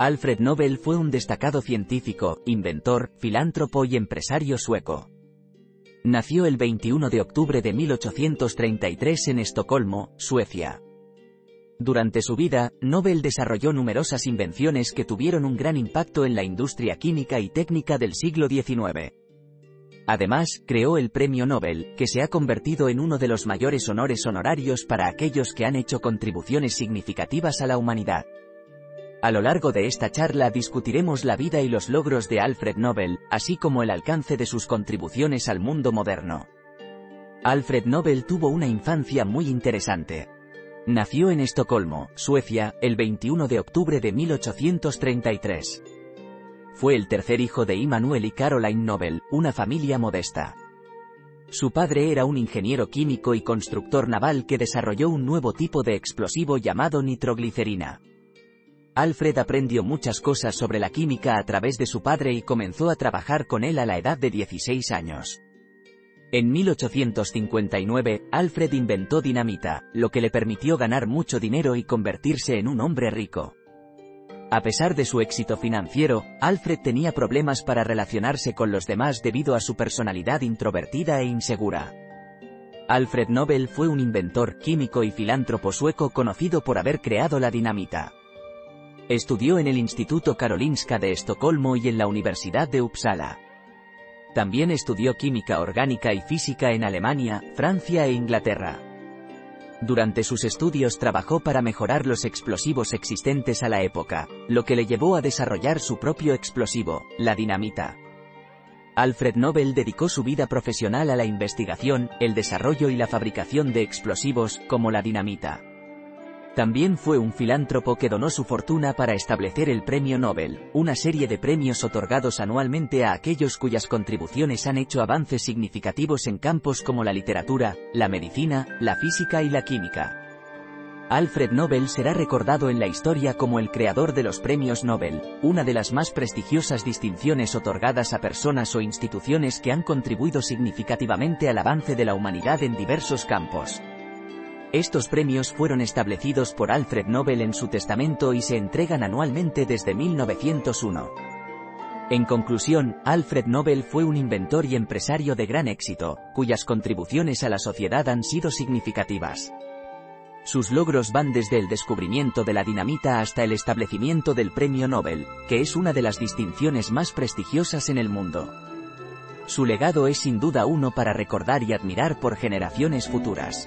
Alfred Nobel fue un destacado científico, inventor, filántropo y empresario sueco. Nació el 21 de octubre de 1833 en Estocolmo, Suecia. Durante su vida, Nobel desarrolló numerosas invenciones que tuvieron un gran impacto en la industria química y técnica del siglo XIX. Además, creó el Premio Nobel, que se ha convertido en uno de los mayores honores honorarios para aquellos que han hecho contribuciones significativas a la humanidad. A lo largo de esta charla discutiremos la vida y los logros de Alfred Nobel, así como el alcance de sus contribuciones al mundo moderno. Alfred Nobel tuvo una infancia muy interesante. Nació en Estocolmo, Suecia, el 21 de octubre de 1833. Fue el tercer hijo de Immanuel y Caroline Nobel, una familia modesta. Su padre era un ingeniero químico y constructor naval que desarrolló un nuevo tipo de explosivo llamado nitroglicerina. Alfred aprendió muchas cosas sobre la química a través de su padre y comenzó a trabajar con él a la edad de 16 años. En 1859, Alfred inventó dinamita, lo que le permitió ganar mucho dinero y convertirse en un hombre rico. A pesar de su éxito financiero, Alfred tenía problemas para relacionarse con los demás debido a su personalidad introvertida e insegura. Alfred Nobel fue un inventor químico y filántropo sueco conocido por haber creado la dinamita. Estudió en el Instituto Karolinska de Estocolmo y en la Universidad de Uppsala. También estudió química orgánica y física en Alemania, Francia e Inglaterra. Durante sus estudios trabajó para mejorar los explosivos existentes a la época, lo que le llevó a desarrollar su propio explosivo, la dinamita. Alfred Nobel dedicó su vida profesional a la investigación, el desarrollo y la fabricación de explosivos, como la dinamita. También fue un filántropo que donó su fortuna para establecer el Premio Nobel, una serie de premios otorgados anualmente a aquellos cuyas contribuciones han hecho avances significativos en campos como la literatura, la medicina, la física y la química. Alfred Nobel será recordado en la historia como el creador de los premios Nobel, una de las más prestigiosas distinciones otorgadas a personas o instituciones que han contribuido significativamente al avance de la humanidad en diversos campos. Estos premios fueron establecidos por Alfred Nobel en su testamento y se entregan anualmente desde 1901. En conclusión, Alfred Nobel fue un inventor y empresario de gran éxito, cuyas contribuciones a la sociedad han sido significativas. Sus logros van desde el descubrimiento de la dinamita hasta el establecimiento del Premio Nobel, que es una de las distinciones más prestigiosas en el mundo. Su legado es sin duda uno para recordar y admirar por generaciones futuras.